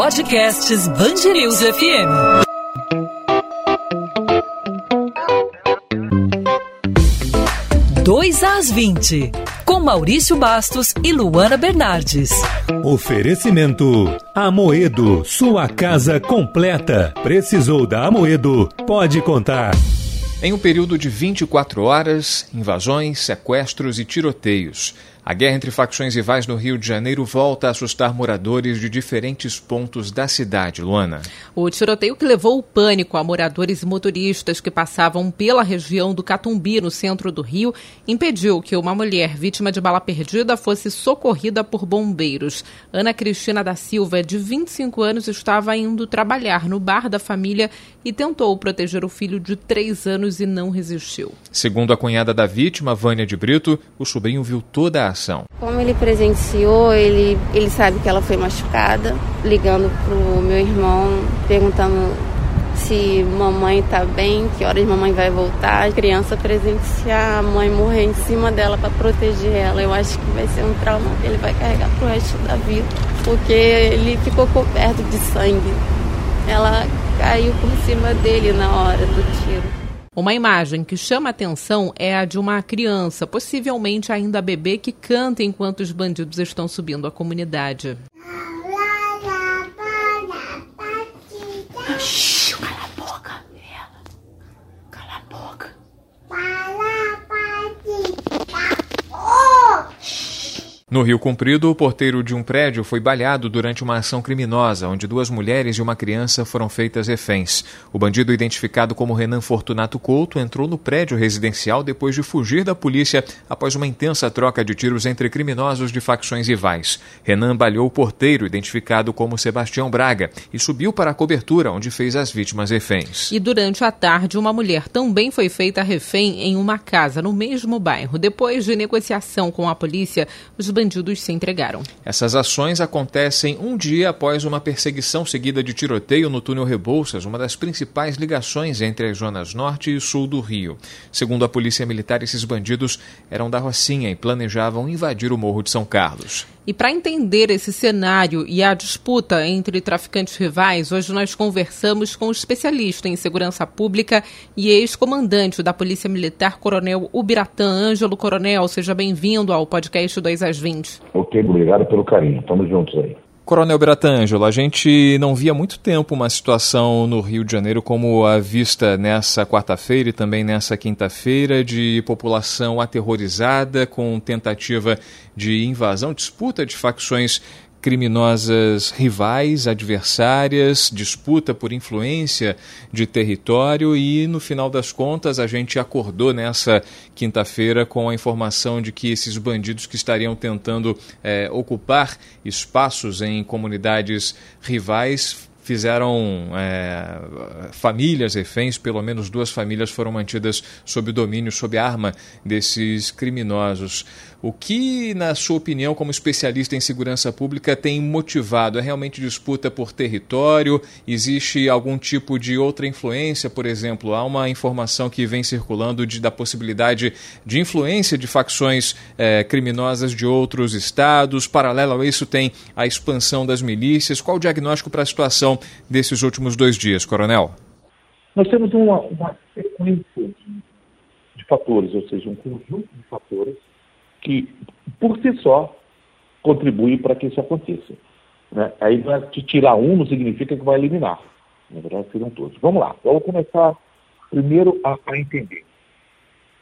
Podcasts Bangerils FM. Dois às 20, com Maurício Bastos e Luana Bernardes. Oferecimento Amoedo, sua casa completa. Precisou da Amoedo? Pode contar. Em um período de 24 horas, invasões, sequestros e tiroteios. A guerra entre facções rivais no Rio de Janeiro volta a assustar moradores de diferentes pontos da cidade, Luana. O tiroteio que levou o pânico a moradores e motoristas que passavam pela região do Catumbi, no centro do Rio, impediu que uma mulher vítima de bala perdida fosse socorrida por bombeiros. Ana Cristina da Silva, de 25 anos, estava indo trabalhar no bar da família e tentou proteger o filho de 3 anos e não resistiu. Segundo a cunhada da vítima, Vânia de Brito, o sobrinho viu toda a Como ele presenciou, ele, ele sabe que ela foi machucada, ligando pro meu irmão, perguntando se mamãe tá bem, que horas mamãe vai voltar. A criança presenciar a mãe morrer em cima dela para proteger ela, eu acho que vai ser um trauma que ele vai carregar pro resto da vida, porque ele ficou coberto de sangue. Ela caiu por cima dele na hora do tiro. Uma imagem que chama atenção é a de uma criança, possivelmente ainda bebê, que canta enquanto os bandidos estão subindo a comunidade. No Rio Comprido, o porteiro de um prédio foi baleado durante uma ação criminosa, onde duas mulheres e uma criança foram feitas reféns. O bandido, identificado como Renan Fortunato Couto, entrou no prédio residencial depois de fugir da polícia após uma intensa troca de tiros entre criminosos de facções rivais. Renan baleou o porteiro, identificado como Sebastião Braga, e subiu para a cobertura, onde fez as vítimas reféns. E durante a tarde, uma mulher também foi feita refém em uma casa no mesmo bairro. Depois de negociação com a polícia, os bandidos se entregaram. Essas ações acontecem um dia após uma perseguição seguida de tiroteio no túnel Rebouças, uma das principais ligações entre as zonas norte e sul do Rio. Segundo a Polícia Militar, esses bandidos eram da Rocinha e planejavam invadir o Morro de São Carlos. E para entender esse cenário e a disputa entre traficantes rivais, hoje nós conversamos com o especialista em segurança pública e ex-comandante da Polícia Militar, Coronel Ubiratã Ângelo. Coronel, seja bem-vindo ao podcast 2 às 20. Ok, obrigado pelo carinho. Estamos juntos aí. Coronel Beratângelo, a gente não via há muito tempo uma situação no Rio de Janeiro como a vista nessa quarta-feira e também nessa quinta-feira de população aterrorizada com tentativa de invasão, disputa de facções criminosas rivais, adversárias, disputa por influência de território e, no final das contas, a gente acordou nessa quinta-feira com a informação de que esses bandidos que estariam tentando é, ocupar espaços em comunidades rivais fizeram é, famílias reféns, pelo menos duas famílias foram mantidas sob domínio, sob arma desses criminosos. O que, na sua opinião, como especialista em segurança pública, tem motivado? É realmente disputa por território? Existe algum tipo de outra influência? Por exemplo, há uma informação que vem circulando de, da possibilidade de influência de facções é, criminosas de outros estados. Paralelo a isso, tem a expansão das milícias. Qual o diagnóstico para a situação desses últimos dois dias, Coronel? Nós temos uma, uma sequência de, fatores, ou seja, um conjunto de fatores que, por si só, contribuem para que isso aconteça. Né? Aí tirar um não significa que vai eliminar. Na verdade, seriam todos. Vamos lá, vamos começar primeiro a, a entender.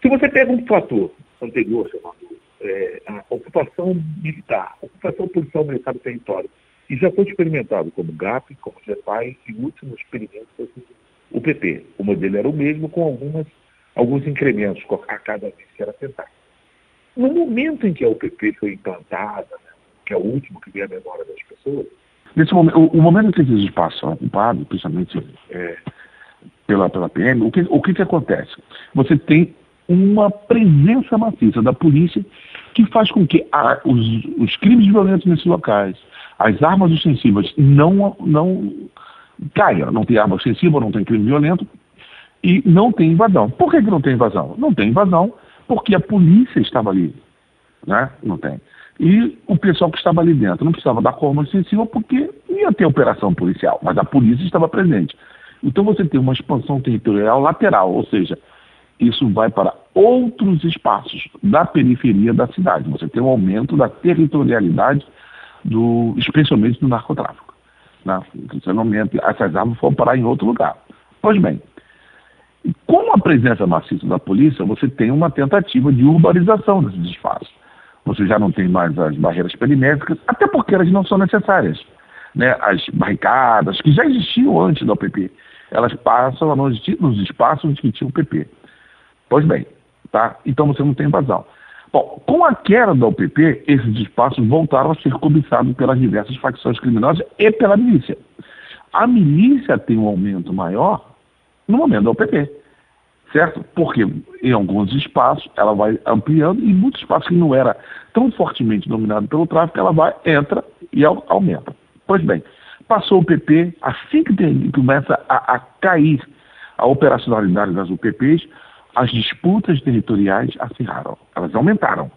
Se você pega um fator anterior, chamado é, a ocupação militar, ocupação policial militar do território, e já foi experimentado como GAP, como GEPAI e o último experimento foi o PP. O modelo era o mesmo, com algumas, alguns incrementos a cada vez que era tentado. No momento em que a UPP foi implantada, né, que é o último que vem à memória das pessoas, Nesse momento, o, o momento em que esse espaço ocupado, principalmente é, pela, pela PM, o que, o que, que acontece? Você tem uma presença maciça da polícia que faz com que a, os, os crimes violentos nesses locais, as armas ostensivas não, não caiam. Não tem arma ostensiva, não tem crime violento e não tem invasão. Por que, que não tem invasão? Não tem invasão porque a polícia estava ali. Né? Não tem. E o pessoal que estava ali dentro não precisava dar arma ostensiva porque ia ter operação policial, mas a polícia estava presente. Então você tem uma expansão territorial lateral, ou seja, isso vai para outros espaços da periferia da cidade. Você tem um aumento da territorialidade, do, especialmente do narcotráfico. Né? Não mente, essas armas foram parar em outro lugar. Pois bem, com a presença maciça da polícia, você tem uma tentativa de urbanização desses espaços. Você já não tem mais as barreiras perimétricas, até porque elas não são necessárias. Né? As barricadas, que já existiam antes da OPP, elas passam nos, nos espaços que tinham o PP. Pois bem, tá? Então você não tem invasão. Bom, com a queda da UPP, esses espaços voltaram a ser cobiçados pelas diversas facções criminosas e pela milícia. A milícia tem um aumento maior no momento da UPP, certo? Porque em alguns espaços ela vai ampliando e muitos espaços que não era tão fortemente dominado pelo tráfico, ela vai, entra e aumenta. Pois bem, passou o PP, assim que tem, começa a, a cair a operacionalidade das UPPs, as disputas territoriais acirraram, elas aumentaram.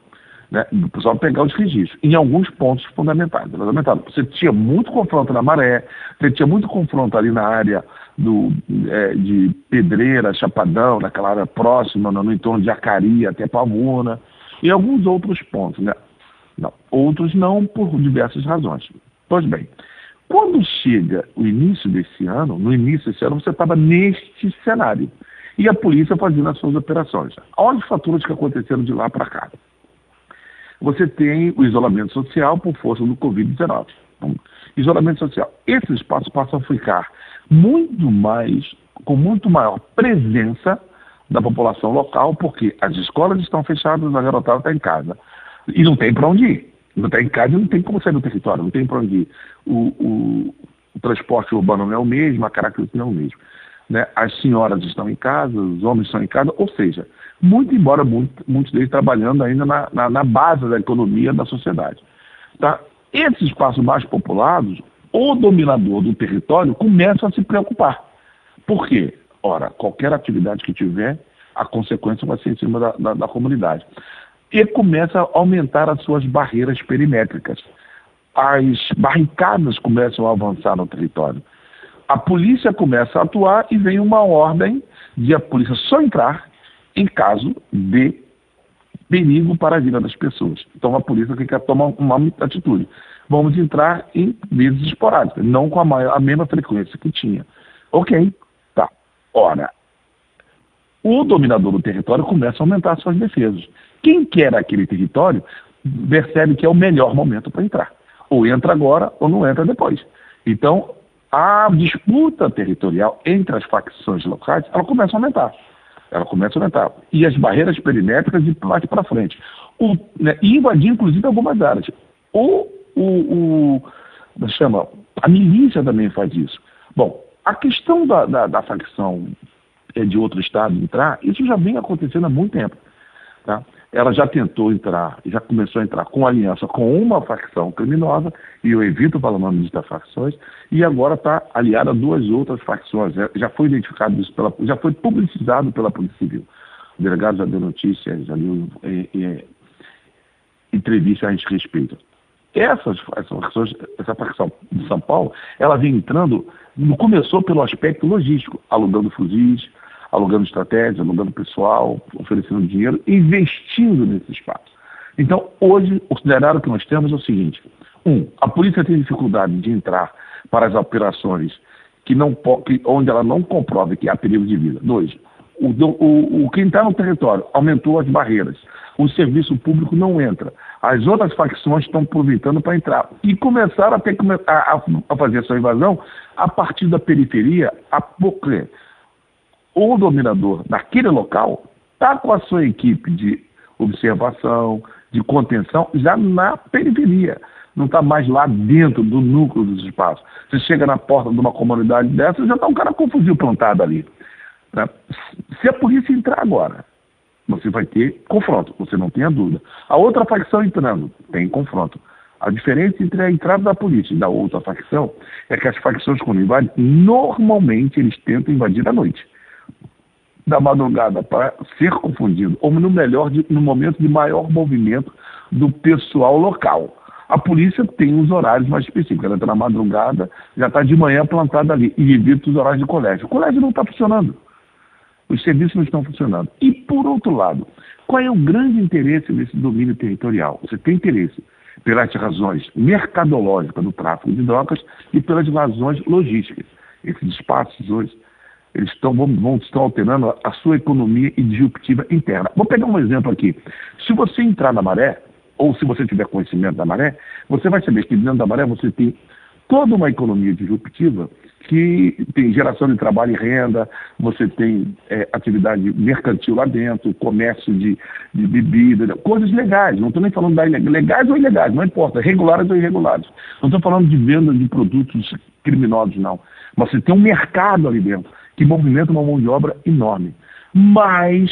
Né? Só pegar os registros, em alguns pontos fundamentais, elas aumentaram. Você tinha muito confronto na Maré, você tinha muito confronto ali na área do, é, de Pedreira, Chapadão, naquela área próxima, no, no entorno de Acari até Pavuna, e alguns outros pontos. Né? Não, outros não, por diversas razões. Pois bem, quando chega o início desse ano, no início desse ano, você estava neste cenário e a polícia fazendo as suas operações. Olha os fatores que aconteceram de lá para cá. Você tem o isolamento social por força do Covid-19. Então, isolamento social. Esses espaços passam a ficar muito mais, com muito maior presença da população local, porque as escolas estão fechadas, a garotada está em casa. E não tem para onde ir. Não está em casa e não tem como sair do território, não tem para onde ir. O, o, o, transporte urbano não é o mesmo, a característica não é o mesmo né, as senhoras estão em casa, os homens estão em casa, ou seja, muito embora muito, muitos deles trabalhando ainda na, na, na, base da economia da sociedade. Tá? Esses espaços mais populados, o dominador do território começa a se preocupar. Por quê? Ora, qualquer atividade que tiver, a consequência vai ser em cima da, da, da comunidade. E começa a aumentar as suas barreiras perimétricas. As barricadas começam a avançar no território a polícia começa a atuar e vem uma ordem de a polícia só entrar em caso de perigo para a vida das pessoas. Então a polícia tem que tomar uma atitude. Vamos entrar em vezes esporádicas, não com a, maior, a mesma frequência que tinha. Ok, tá. Ora, o dominador do território começa a aumentar suas defesas. Quem quer aquele território percebe que é o melhor momento para entrar. Ou entra agora ou não entra depois. Então, a disputa territorial entre as facções locais, ela começa a aumentar. Ela começa a aumentar. E as barreiras perimétricas de parte para frente. O, né, e invadir, inclusive, algumas áreas. O, o, o, é chama, a milícia também faz isso. Bom, a questão da, da, da facção é, de outro estado entrar, isso já vem acontecendo há muito tempo. Tá? Ela já tentou entrar, já começou a entrar com aliança com uma facção criminosa, e eu evito falar o nome das facções, e agora está aliada a duas outras facções. Já foi identificado isso, pela, já foi publicizado pela Polícia Civil. O delegado já deu notícias, deu é, é, entrevista a gente respeito. Essas, facções, essa facção de São Paulo, ela vem entrando, começou pelo aspecto logístico, alugando fuzis, alugando estratégias, alugando pessoal, oferecendo dinheiro, investindo nesse espaço. Então, hoje, o cenário que nós temos é o seguinte: um, a polícia tem dificuldade de entrar para as operações que não, que, onde ela não comprove que há perigo de vida. Dois, o, o, o quem está no território aumentou as barreiras. O serviço público não entra. As outras facções estão aproveitando para entrar. E começaram a, ter, a, a fazer sua invasão a partir da periferia, a, porque o dominador daquele local está com a sua equipe de observação, de contenção, já na periferia. Não está mais lá dentro do núcleo dos espaços. Você chega na porta de uma comunidade dessa, já está um cara com fuzil plantado ali. Né? Se a polícia entrar agora, você vai ter confronto, você não tem a dúvida. A outra facção entrando, tem confronto. A diferença entre a entrada da polícia e da outra facção é que as facções, quando invadem, normalmente eles tentam invadir à noite da madrugada para ser confundido, ou no melhor, de, no momento de maior movimento do pessoal local. A polícia tem os horários mais específicos. Ela está na madrugada, já está de manhã plantada ali e evita os horários de colégio. O colégio não está funcionando. Os serviços não estão funcionando. E, por outro lado, qual é o grande interesse nesse domínio territorial? Você tem interesse pelas razões mercadológicas do tráfico de drogas e pelas razões logísticas. Esses espaços hoje eles estão, vão, vão, estão alterando a sua economia disruptiva interna. Vou pegar um exemplo aqui. Se você entrar na maré, ou se você tiver conhecimento da maré, você vai saber que dentro da maré você tem toda uma economia disruptiva que tem geração de trabalho e renda, você tem é, atividade mercantil lá dentro, comércio de, de bebida, coisas legais. Não estou nem falando da legais ou ilegais, não importa, regulares ou irregulares. Não estou falando de venda de produtos criminosos, não. Mas você tem um mercado ali dentro que movimenta uma mão de obra enorme. Mas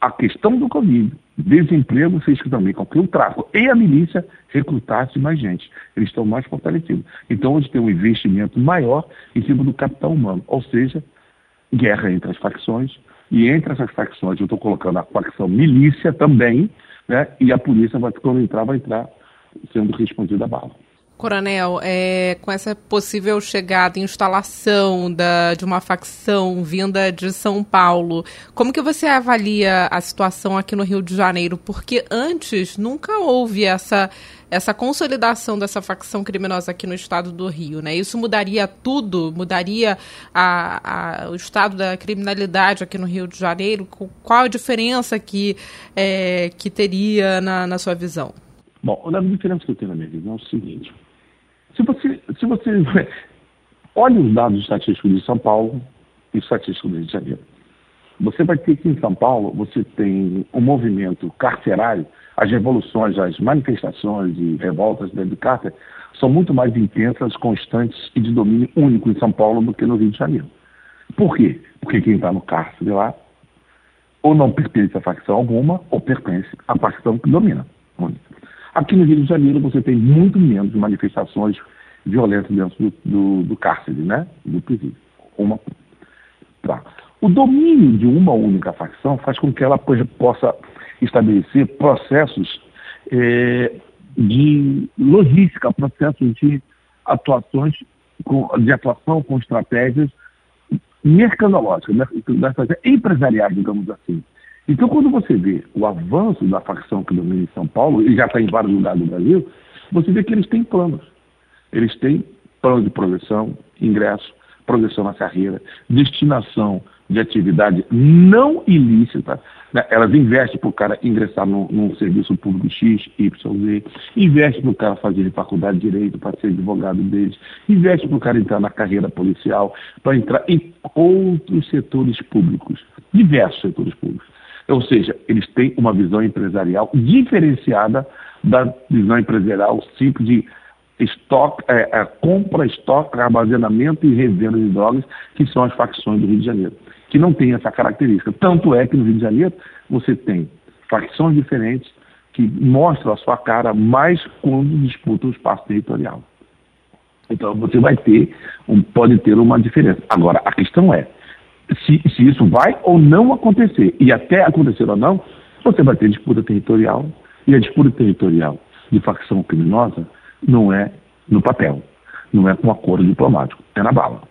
a questão do Covid, desemprego, fez que também com que o tráfico e a milícia recrutasse mais gente. Eles estão mais fortalecidos. Então, hoje tem um investimento maior em cima do capital humano, ou seja, guerra entre as facções, e entre essas facções eu estou colocando a facção milícia também, né? e a polícia, vai, quando entrar, vai entrar sendo respondida a bala. Coronel, é, com essa possível chegada e instalação da, de uma facção vinda de São Paulo, como que você avalia a situação aqui no Rio de Janeiro? Porque antes nunca houve essa, essa consolidação dessa facção criminosa aqui no estado do Rio, né? Isso mudaria tudo? Mudaria a, a, o estado da criminalidade aqui no Rio de Janeiro? Qual a diferença que, é, que teria na, na sua visão? Bom, a diferença que eu tenho na minha visão é o seguinte. Se você, se você olha os dados estatísticos de São Paulo e estatísticos do Rio de Janeiro, você vai ter que em São Paulo você tem um movimento carcerário, as revoluções, as manifestações e revoltas dentro do cárcere são muito mais intensas, constantes e de domínio único em São Paulo do que no Rio de Janeiro. Por quê? Porque quem está no cárcere lá ou não pertence a facção alguma ou pertence à facção que domina. Aqui no Rio de Janeiro você tem muito menos manifestações violentas dentro do, do, do cárcere, né? Do presídio. Uma, tá. O domínio de uma única facção faz com que ela possa estabelecer processos é, de logística, processos de atuações, com, de atuação com estratégias mercadológicas, né? empresariais, digamos assim. Então, quando você vê o avanço da facção que domina em São Paulo, e já está em vários lugares do Brasil, você vê que eles têm planos. Eles têm plano de progressão, ingresso, progressão na carreira, destinação de atividade não ilícita. Né? Elas investem para o cara ingressar num, num, serviço público X, Y, Z, investem para o cara fazer faculdade de Direito para ser advogado deles, investem para o cara entrar na carreira policial, para entrar em outros setores públicos, diversos setores públicos. Ou seja, eles têm uma visão empresarial diferenciada da visão empresarial simples de estoque, é, é, compra, estoque, armazenamento e revenda de drogas, que são as facções do Rio de Janeiro, que não tem essa característica. Tanto é que no Rio de Janeiro você tem facções diferentes que mostram a sua cara mais quando disputam o espaço territorial. Então você vai ter, um, pode ter uma diferença. Agora, a questão é, se, se isso vai ou não acontecer. E até acontecer ou não, você vai ter disputa territorial. E a disputa territorial de facção criminosa não é no papel, não é com acordo diplomático, é na bala.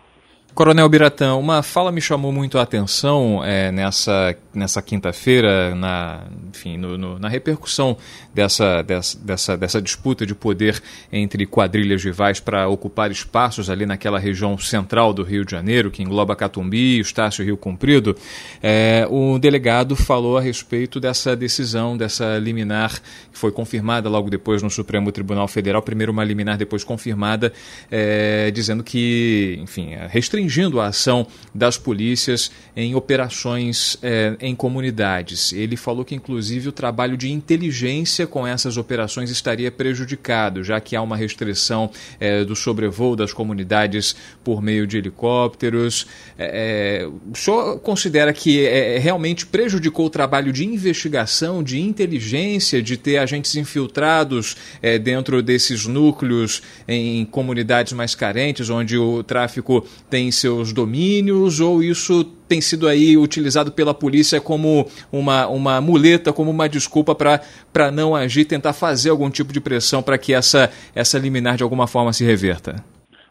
Coronel Biratã, uma fala me chamou muito a atenção é, nessa, nessa quinta-feira, na, enfim, no, no, na repercussão dessa, dessa, dessa, dessa, disputa de poder entre quadrilhas rivais para ocupar espaços ali naquela região central do Rio de Janeiro, que engloba Catumbi, Estácio Rio Comprido. É, o delegado falou a respeito dessa decisão, dessa liminar, que foi confirmada logo depois no Supremo Tribunal Federal, primeiro uma liminar, depois confirmada, é, dizendo que, enfim, restringiu restringindo a ação das polícias em operações é, em comunidades. Ele falou que, inclusive, o trabalho de inteligência com essas operações estaria prejudicado, já que há uma restrição é, do sobrevoo das comunidades por meio de helicópteros. É, o senhor considera que realmente prejudicou o trabalho de investigação, de inteligência, de ter agentes infiltrados dentro desses núcleos em comunidades mais carentes, onde o tráfico tem seus domínios ou isso tem sido aí utilizado pela polícia como uma, uma muleta, como uma desculpa para não agir, tentar fazer algum tipo de pressão para que essa, essa liminar de alguma forma se reverta?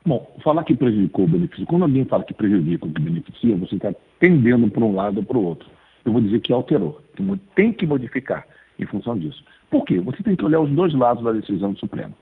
Bom, falar que prejudicou o benefício, quando alguém fala que prejudica ou que beneficia, você está tendendo para um lado ou para o outro. Eu vou dizer que alterou, tem que modificar em função disso. Por quê? Você tem que olhar os dois lados da decisão do Supremo.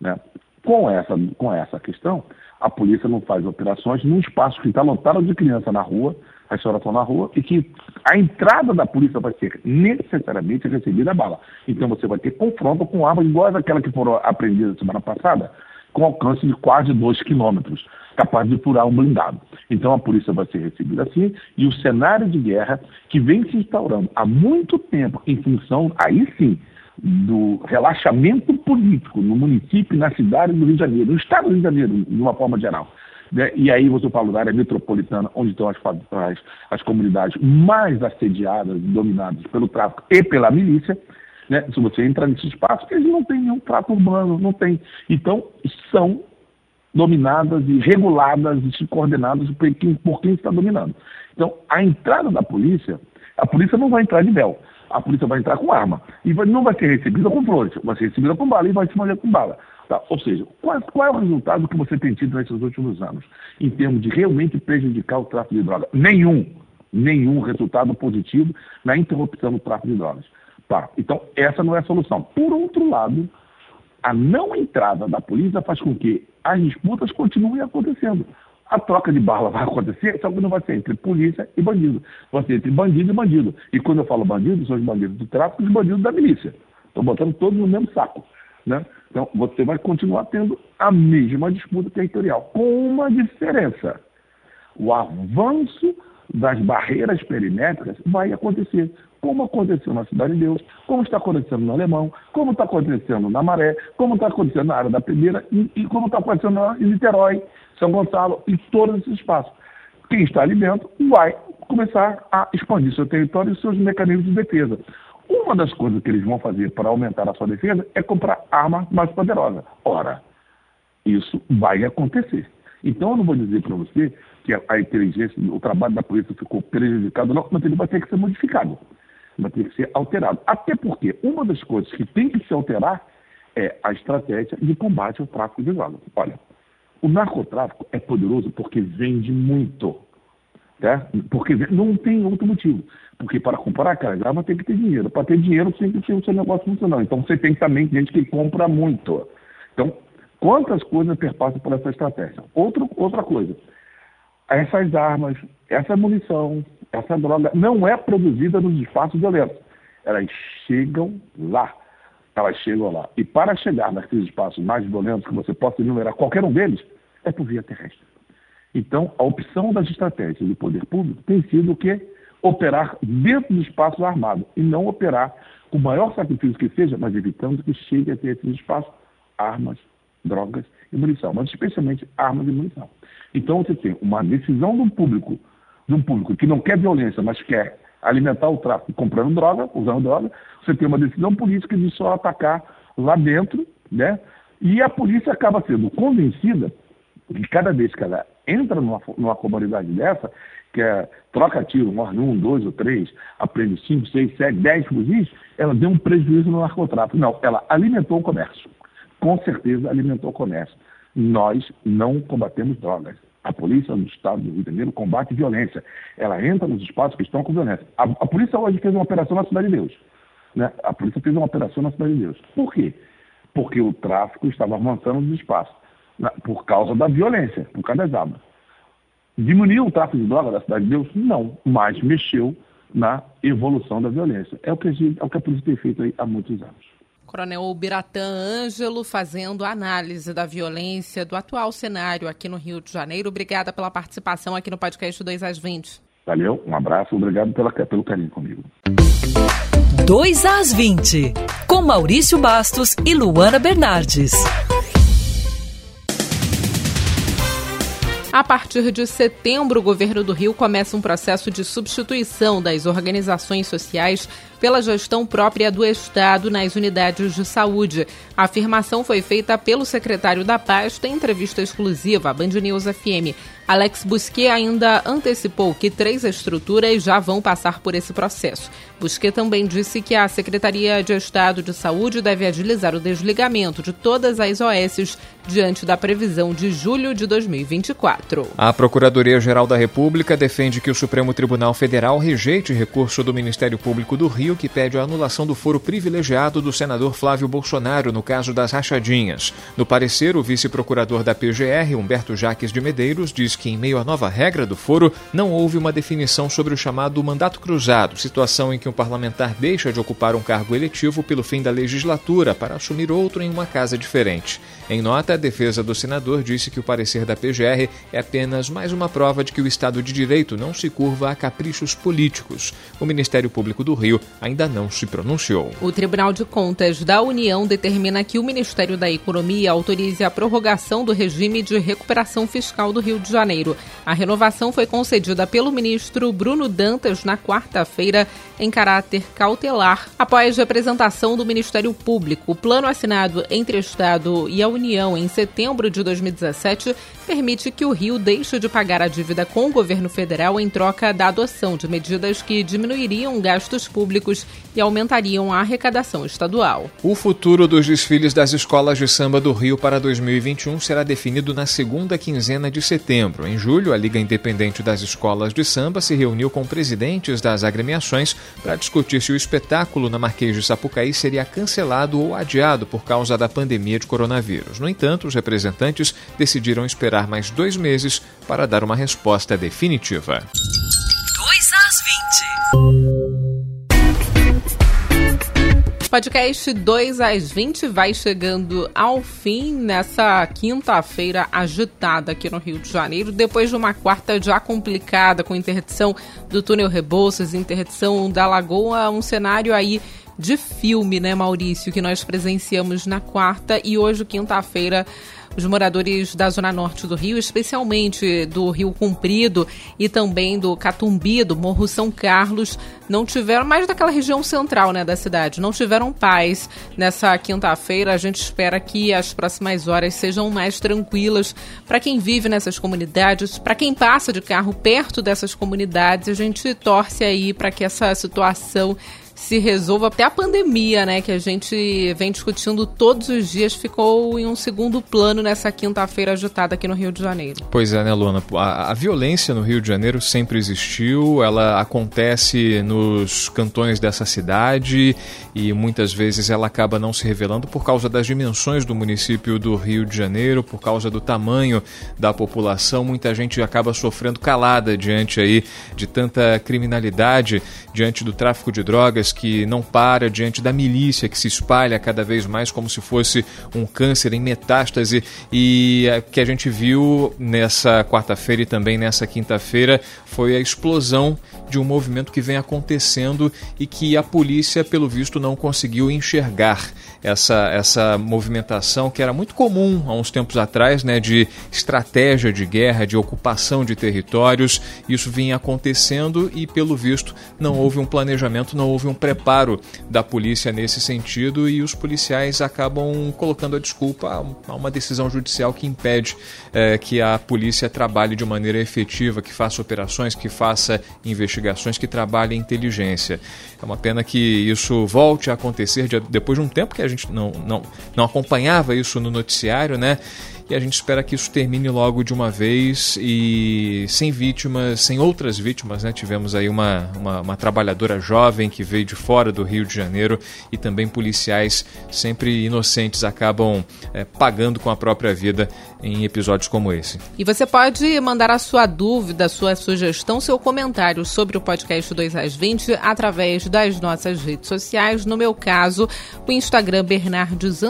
Né? Com, essa, com essa questão, a polícia não faz operações num espaço que está lotado de criança na rua, estão na rua, e que a entrada da polícia vai ser necessariamente recebida a bala. Então você vai ter confronto com armas iguais àquela que foram apreendidas semana passada, com alcance de quase 2 quilômetros, capaz de furar um blindado. Então a polícia vai ser recebida assim, e o cenário de guerra que vem se instaurando há muito tempo em função, aí sim, do relaxamento político no município, na cidade do Rio de Janeiro, no estado do Rio de Janeiro, de uma forma geral. Né? E aí você fala da área metropolitana, onde estão as, as, as comunidades mais assediadas, dominadas pelo tráfico e pela milícia, né? Se você entrar nesse espaço, eles não têm nenhum trato urbano, não tem. Então, são dominadas e reguladas e coordenadas por quem, por quem está dominando. Então, a entrada da polícia, a polícia não vai entrar de véu. A polícia vai entrar com arma. E vai, não vai ser recebida com flores, vai ser recebida com bala e vai se molhar com bala. Tá? Ou seja, qual, qual, é o resultado que você tem tido nesses últimos anos, em termos de realmente prejudicar o tráfico de drogas? Nenhum. Nenhum resultado positivo na interrupção do tráfico de drogas. Tá, então essa não é a solução. Por outro lado, a não entrada da polícia faz com que as disputas continuem acontecendo. A troca de bala vai acontecer, só que não vai ser entre polícia e bandido. Vai ser entre bandido e bandido. E quando eu falo bandido, são os bandidos do tráfico e os bandidos da milícia. Estou botando todos no mesmo saco. Né? Então, você vai continuar tendo a mesma disputa territorial, com uma diferença. O avanço das barreiras perimétricas vai acontecer como aconteceu na Cidade de Deus, como está acontecendo no Alemão, como está acontecendo na Maré, como está acontecendo na área da Primeira e, e como está acontecendo em Niterói, São Gonçalo e todos esses espaços. Quem está ali dentro vai começar a expandir seu território e seus mecanismos de defesa. Uma das coisas que eles vão fazer para aumentar a sua defesa é comprar arma mais poderosa. Ora, isso vai acontecer. Então eu não vou dizer para você que a inteligência, o trabalho da polícia ficou prejudicado, não, mas ele vai ter que ser modificado vai ter que ser alterado. Até porque uma das coisas que tem que se alterar é a estratégia de combate ao tráfico de drogas. Olha, o narcotráfico é poderoso porque vende muito. Tá? Porque não tem outro motivo. Porque para comprar aquela grava tem que ter dinheiro. Para ter dinheiro tem que ter o seu negócio funcionando. Então você tem também gente que compra muito. Então, quantas coisas perpassam por essa estratégia? Outro, outra coisa, essas armas, essa munição, essa droga não é produzida nos espaços violentos. Elas chegam lá. Elas chegam lá. E para chegar naqueles espaços mais violentos, que você possa enumerar qualquer um deles, é por via terrestre. Então, a opção das estratégias do poder público tem sido o quê? Operar dentro dos espaços armados e não operar com o maior sacrifício que seja, mas evitando que chegue a ter esses espaços armas, drogas e munição, mas especialmente armas e munição. Então, você tem uma decisão do público de um público que não quer violência, mas quer alimentar o tráfico comprando droga, usando droga, você tem uma decisão política de só atacar lá dentro, né? E a polícia acaba sendo convencida que cada vez que ela entra numa, numa comunidade dessa, que é troca tiro, morre um, dois ou três, aprende cinco, seis, sete, dez fuzis, ela deu um prejuízo no narcotráfico. Não, ela alimentou o comércio. Com certeza alimentou o comércio. Nós não combatemos drogas. A polícia do Estado do Rio de Janeiro combate violência. Ela entra nos espaços que estão com violência. A, a polícia hoje fez uma operação na Cidade de Deus. Né? A polícia fez uma operação na Cidade de Deus. Por quê? Porque o tráfico estava avançando nos espaços. Na, por causa da violência, por causa das armas. Diminuiu o tráfico de droga da Cidade de Deus? Não, mas mexeu na evolução da violência. É o que a, gente, é o que a polícia tem feito há muitos anos. Coronel Biratã Ângelo fazendo análise da violência do atual cenário aqui no Rio de Janeiro. Obrigada pela participação aqui no podcast 2 às 20. Valeu, um abraço, obrigado pela, pelo carinho comigo. 2 às 20, com Maurício Bastos e Luana Bernardes. A partir de setembro, o governo do Rio começa um processo de substituição das organizações sociais pela gestão própria do Estado nas unidades de saúde. A afirmação foi feita pelo secretário da pasta em entrevista exclusiva à Band News FM. Alex Busquet ainda antecipou que três estruturas já vão passar por esse processo. Busquet também disse que a Secretaria de Estado de Saúde deve agilizar o desligamento de todas as OSs diante da previsão de julho de 2024. A Procuradoria-Geral da República defende que o Supremo Tribunal Federal rejeite recurso do Ministério Público do Rio que pede a anulação do foro privilegiado do senador Flávio Bolsonaro no caso das rachadinhas. No parecer, o vice-procurador da PGR, Humberto Jaques de Medeiros, diz que, em meio à nova regra do foro, não houve uma definição sobre o chamado mandato cruzado, situação em que um parlamentar deixa de ocupar um cargo eletivo pelo fim da legislatura para assumir outro em uma casa diferente. Em nota, a defesa do senador disse que o parecer da PGR é apenas mais uma prova de que o Estado de Direito não se curva a caprichos políticos. O Ministério Público do Rio ainda não se pronunciou. O Tribunal de Contas da União determina que o Ministério da Economia autorize a prorrogação do regime de recuperação fiscal do Rio de Janeiro. A renovação foi concedida pelo ministro Bruno Dantas na quarta-feira em caráter cautelar, após a apresentação do Ministério Público. O plano assinado entre Estado e a União em setembro de 2017 permite que o Rio deixe de pagar a dívida com o governo federal em troca da adoção de medidas que diminuiriam gastos públicos e aumentariam a arrecadação estadual. O futuro dos desfiles das escolas de samba do Rio para 2021 será definido na segunda quinzena de setembro. Em julho, a Liga Independente das Escolas de Samba se reuniu com presidentes das agremiações para discutir se o espetáculo na Marquês de Sapucaí seria cancelado ou adiado por causa da pandemia de coronavírus. No entanto, os representantes decidiram esperar mais dois meses para dar uma resposta definitiva. 2 às 20. Podcast 2 às 20 vai chegando ao fim nessa quinta-feira agitada aqui no Rio de Janeiro, depois de uma quarta já complicada com interdição do túnel Rebouças, interdição da Lagoa, um cenário aí de filme, né, Maurício, que nós presenciamos na quarta e hoje, quinta-feira, os moradores da zona norte do Rio, especialmente do Rio Comprido e também do Catumbi, do Morro São Carlos, não tiveram, mais daquela região central né, da cidade, não tiveram paz nessa quinta-feira. A gente espera que as próximas horas sejam mais tranquilas para quem vive nessas comunidades, para quem passa de carro perto dessas comunidades. A gente torce aí para que essa situação se resolva. Até a pandemia, né, que a gente vem discutindo todos os dias, ficou em um segundo plano nessa quinta-feira agitada aqui no Rio de Janeiro. Pois é, né, Luana? A, a, violência no Rio de Janeiro sempre existiu, ela acontece nos cantões dessa cidade e muitas vezes ela acaba não se revelando por causa das dimensões do município do Rio de Janeiro, por causa do tamanho da população. Muita gente acaba sofrendo calada diante aí de tanta criminalidade, diante do tráfico de drogas que não para diante da milícia que se espalha cada vez mais como se fosse um câncer em metástase e que a gente viu nessa quarta-feira e também nessa quinta-feira foi a explosão de um movimento que vem acontecendo e que a polícia, pelo visto, não conseguiu enxergar essa, essa movimentação que era muito comum há uns tempos atrás, né, de estratégia de guerra, de ocupação de territórios. Isso vinha acontecendo e, pelo visto, não houve um planejamento, não houve um preparo da polícia nesse sentido e os policiais acabam colocando a desculpa a uma decisão judicial que impede é, que a polícia trabalhe de maneira efetiva, que faça operações, que faça investigações, que trabalhe inteligência. É uma pena que isso volte a acontecer depois de um tempo que a gente não, não, não acompanhava isso no noticiário, né? E a gente espera que isso termine logo de uma vez e sem vítimas, sem outras vítimas, né? Tivemos aí uma, uma, uma, trabalhadora jovem que veio de fora do Rio de Janeiro e também policiais sempre inocentes acabam é, pagando com a própria vida em episódios como esse. E você pode mandar a sua dúvida, sua sugestão, seu comentário sobre o podcast 2 às 20 através das nossas redes sociais. No meu caso, o Instagram Bernardes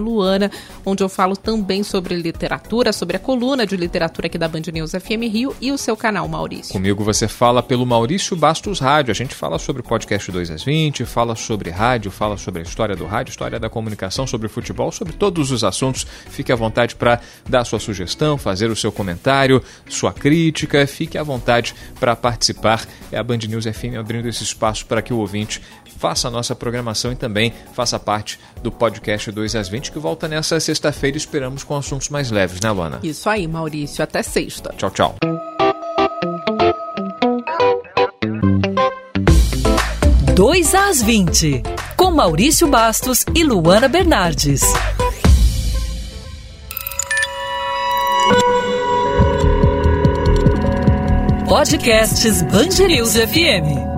Luana, onde eu falo também sobre sobre literatura, sobre a coluna de literatura aqui da Band News FM Rio e o seu canal, Maurício. Comigo você fala pelo Maurício Bastos Rádio. A gente fala sobre podcast 2 às 20, fala sobre rádio, fala sobre a história do rádio, história da comunicação, sobre futebol, sobre todos os assuntos. Fique à vontade para dar sua sugestão, fazer o seu comentário, sua crítica. Fique à vontade para participar. É a Band News FM abrindo esse espaço para que o ouvinte faça a nossa programação e também faça parte do podcast 2 às 20, que volta nessa sexta-feira. Esperamos com assuntos mais leves, né, Luana? Isso aí, Maurício. Até sexta. Tchau, tchau. Dois às 20, com Maurício Bastos e Luana Bernardes. Podcasts News FM.